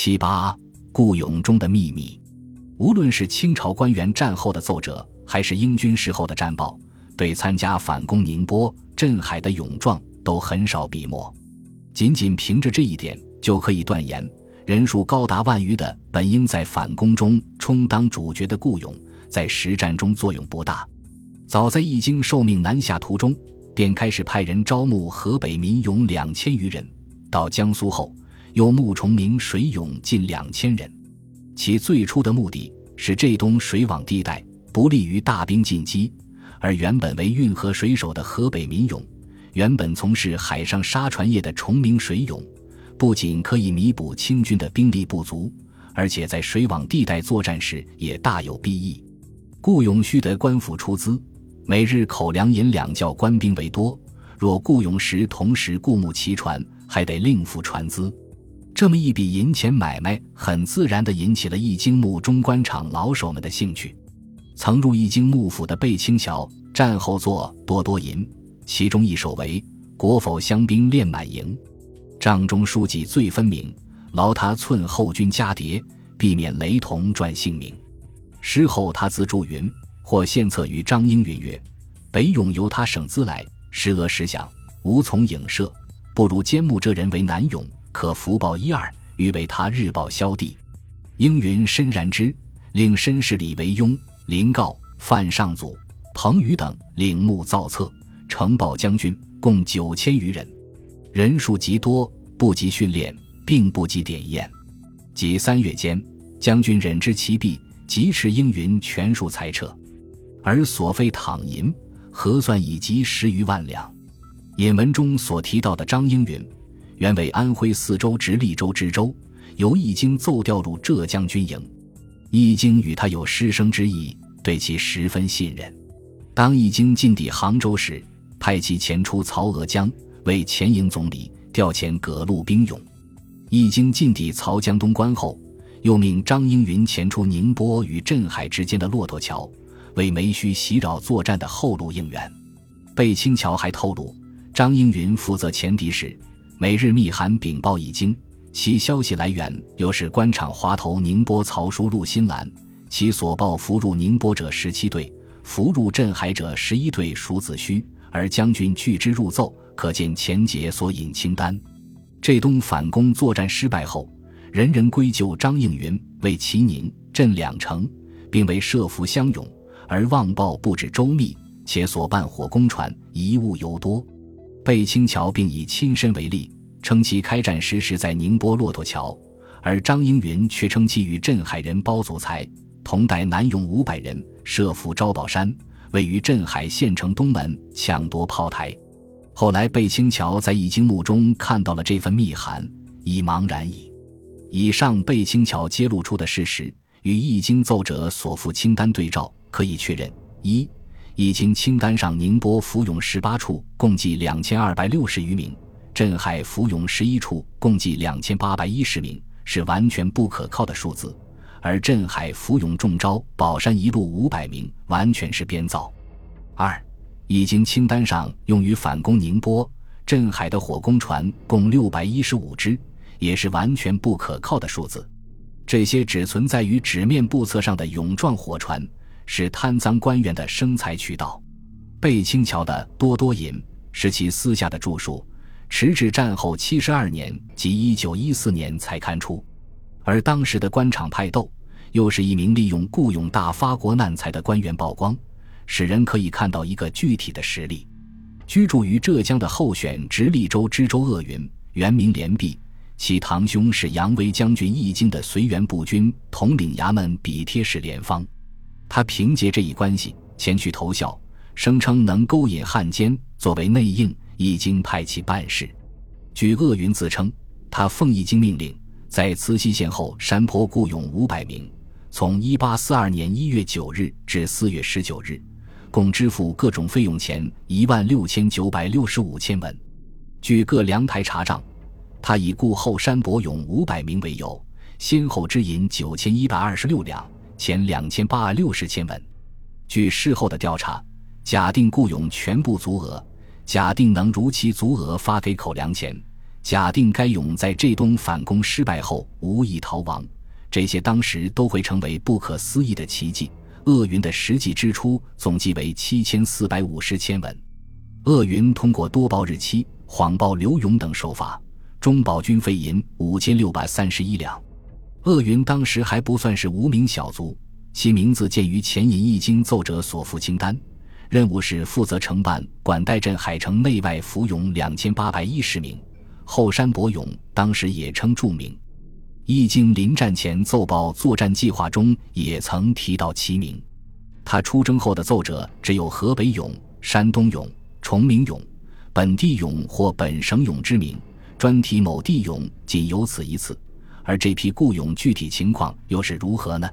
七八顾永中的秘密，无论是清朝官员战后的奏折，还是英军时候的战报，对参加反攻宁波、镇海的勇壮都很少笔墨。仅仅凭着这一点，就可以断言，人数高达万余的本应在反攻中充当主角的顾勇，在实战中作用不大。早在义经受命南下途中，便开始派人招募河北民勇两千余人，到江苏后。又募崇明水勇近两千人，其最初的目的是这东水网地带不利于大兵进击，而原本为运河水手的河北民勇，原本从事海上沙船业的崇明水勇，不仅可以弥补清军的兵力不足，而且在水网地带作战时也大有裨益。顾勇须得官府出资，每日口粮银两较官兵为多。若顾勇时同时雇募骑船，还得另付船资。这么一笔银钱买卖，很自然地引起了易经墓中官场老手们的兴趣。曾入易经幕府的贝清桥，战后作多多银，其中一首为“国否乡兵练满营”，帐中书记最分明，劳他寸后军加叠，避免雷同转性命。诗后他自注云：“或献策于张英云曰：‘北勇由他省资来，时俄时饷，无从影射，不如兼募这人为南勇。’”可福报一二，欲为他日报萧地。应云深然之，令绅士李维庸、林告、范尚祖、彭宇等领目造册，呈报将军，共九千余人，人数极多，不及训练，并不及点验。即三月间，将军忍知其弊，即斥应云全数裁撤，而所费躺银核算已及十余万两。引文中所提到的张应云。原为安徽泗州直隶州知州，由易经奏调入浙江军营。易经与他有师生之意，对其十分信任。当易经进抵杭州时，派其前出曹娥江为前营总理，调遣葛路兵勇。易经进抵曹江东关后，又命张英云前出宁波与镇海之间的骆驼桥，为梅须袭扰作战的后路应援。贝清桥还透露，张英云负责前敌时。每日密函禀报已经，其消息来源又是官场滑头宁波曹叔陆新兰，其所报俘入宁波者十七队，俘入镇海者十一队属子虚，而将军拒之入奏，可见前节所引清单。浙东反攻作战失败后，人人归咎张应云为其宁镇两城，并为设伏相拥，而妄报不止周密，且所办火攻船贻误尤多。贝清桥并以亲身为例，称其开战时是在宁波骆驼桥，而张英云却称其与镇海人包祖才同带南勇五百人设伏招宝山，位于镇海县城东门抢夺炮台。后来贝清桥在易经墓中看到了这份密函，已茫然矣。以上贝清桥揭露出的事实与易经奏折所附清单对照，可以确认：一。已经清单上，宁波浮涌十八处，共计两千二百六十余名；镇海浮涌十一处，共计两千八百一十名，是完全不可靠的数字。而镇海浮涌中招宝山一路五百名，完全是编造。二，已经清单上用于反攻宁波、镇海的火攻船共六百一十五只，也是完全不可靠的数字。这些只存在于纸面簿册上的勇壮火船。是贪赃官员的生财渠道。贝清桥的多多银是其私下的著述，迟至战后七十二年即一九一四年才刊出。而当时的官场派斗，又是一名利用雇佣大发国难财的官员曝光，使人可以看到一个具体的实例。居住于浙江的候选直隶州知州鄂云，原名连璧，其堂兄是扬威将军易经的随员步军统领衙门笔帖使连方。他凭借这一关系前去投效，声称能勾引汉奸作为内应，已经派其办事。据鄂云自称，他奉易经命令，在慈溪县后山坡雇佣五百名，从一八四二年一月九日至四月十九日，共支付各种费用钱一万六千九百六十五千文。据各粮台查账，他以雇后山伯勇五百名为由，先后支银九千一百二十六两。前两千八百六十千文。据事后的调查，假定雇佣全部足额，假定能如期足额发给口粮钱，假定该勇在浙东反攻失败后无意逃亡，这些当时都会成为不可思议的奇迹。鄂云的实际支出总计为七千四百五十千文。鄂云通过多报日期、谎报刘勇等手法，中保军费银五千六百三十一两。鄂云当时还不算是无名小卒，其名字见于前引易经奏折所附清单。任务是负责承办管带镇海城内外浮勇两千八百一十名。后山伯勇当时也称著名，易经临战前奏报作战计划中也曾提到其名。他出征后的奏折只有河北勇、山东勇、崇明勇、本地勇或本省勇之名，专提某地勇仅有此一次。而这批雇勇具体情况又是如何呢？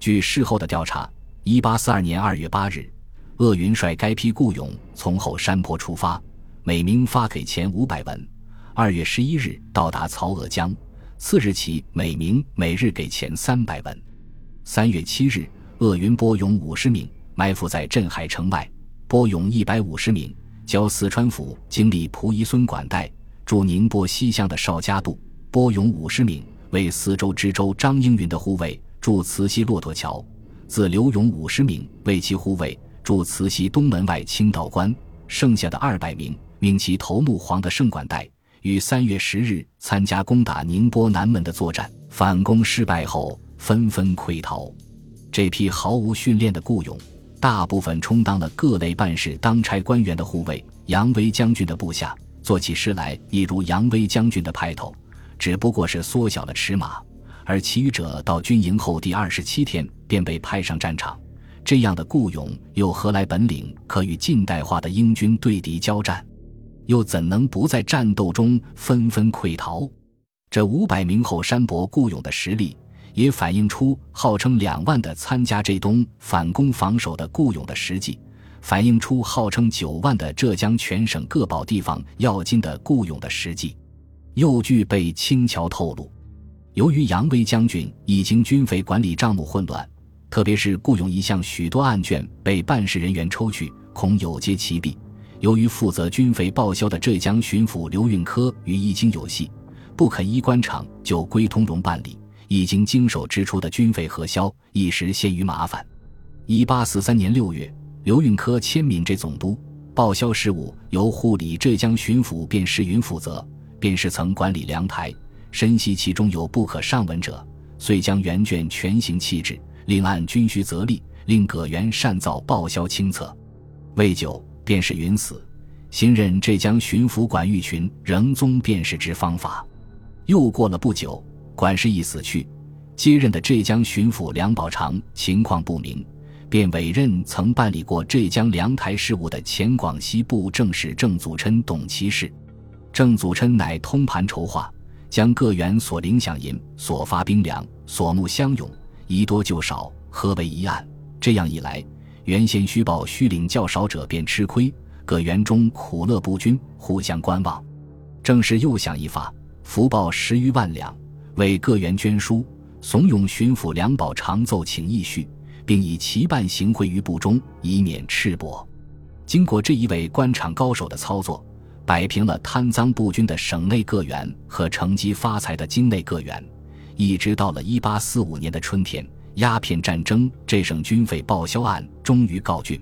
据事后的调查，一八四二年二月八日，鄂云率该批雇勇从后山坡出发，每名发给钱五百文。二月十一日到达曹娥江，次日起每名每日给钱三百文。三月七日，鄂云拨勇五十名埋伏在镇海城外，拨勇一百五十名交四川府经历蒲宜孙管带驻宁波西乡的邵家渡，拨勇五十名为四州知州张应云的护卫驻慈溪骆驼桥，自刘勇五十名为其护卫驻慈溪东门外清道关，剩下的二百名命其头目黄的圣管带。于三月十日参加攻打宁波南门的作战，反攻失败后纷纷溃逃。这批毫无训练的雇勇，大部分充当了各类办事当差官员的护卫。杨威将军的部下做起事来，一如杨威将军的派头，只不过是缩小了尺码。而其余者到军营后第二十七天便被派上战场，这样的雇勇又何来本领可与近代化的英军对敌交战？又怎能不在战斗中纷纷溃逃？这五百名后山伯雇勇的实力，也反映出号称两万的参加浙东反攻防守的雇勇的实际，反映出号称九万的浙江全省各保地方要津的雇勇的实际。又据被轻巧透露，由于杨威将军已经军费管理账目混乱，特别是雇佣一项许多案卷被办事人员抽去，恐有揭其弊。由于负责军费报销的浙江巡抚刘运科与易经有隙，不肯依官场就归通融办理，易经经手支出的军费核销，一时陷于麻烦。一八四三年六月，刘运科迁闽浙总督，报销事务由护理浙江巡抚卞世云负责。便是曾管理粮台，深悉其中有不可上文者，遂将原卷全行弃置，另按军需责立，令葛源善造报销清册。未久。便是云死，新任浙江巡抚管玉群仍宗便是之方法。又过了不久，管事一死去，接任的浙江巡抚梁宝长情况不明，便委任曾办理过浙江粮台事务的前广西布政使郑祖琛董其事。郑祖琛乃通盘筹划，将各员所领饷银、所发兵粮、所募乡勇，宜多就少，合为一案。这样一来。原先虚报虚领较少者便吃亏，各园中苦乐不均，互相观望。正是又想一法，福报十余万两，为各园捐书，怂恿巡抚梁宝长奏请议叙，并以其办行贿于部中，以免赤膊。经过这一位官场高手的操作，摆平了贪赃不均的省内各园和乘机发财的京内各园，一直到了一八四五年的春天。鸦片战争，这省军费报销案终于告竣。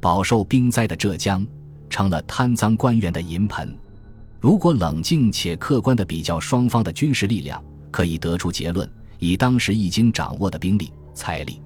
饱受兵灾的浙江，成了贪赃官员的银盆。如果冷静且客观地比较双方的军事力量，可以得出结论：以当时已经掌握的兵力、财力，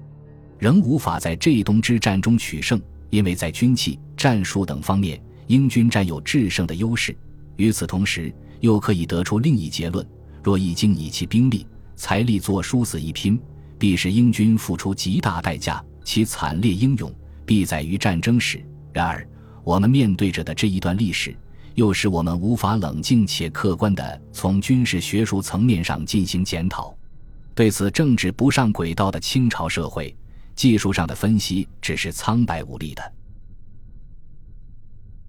仍无法在浙东之战中取胜，因为在军器、战术等方面，英军占有制胜的优势。与此同时，又可以得出另一结论：若已经以其兵力、财力作殊死一拼。必使英军付出极大代价，其惨烈英勇必载于战争史。然而，我们面对着的这一段历史，又使我们无法冷静且客观地从军事学术层面上进行检讨。对此政治不上轨道的清朝社会，技术上的分析只是苍白无力的。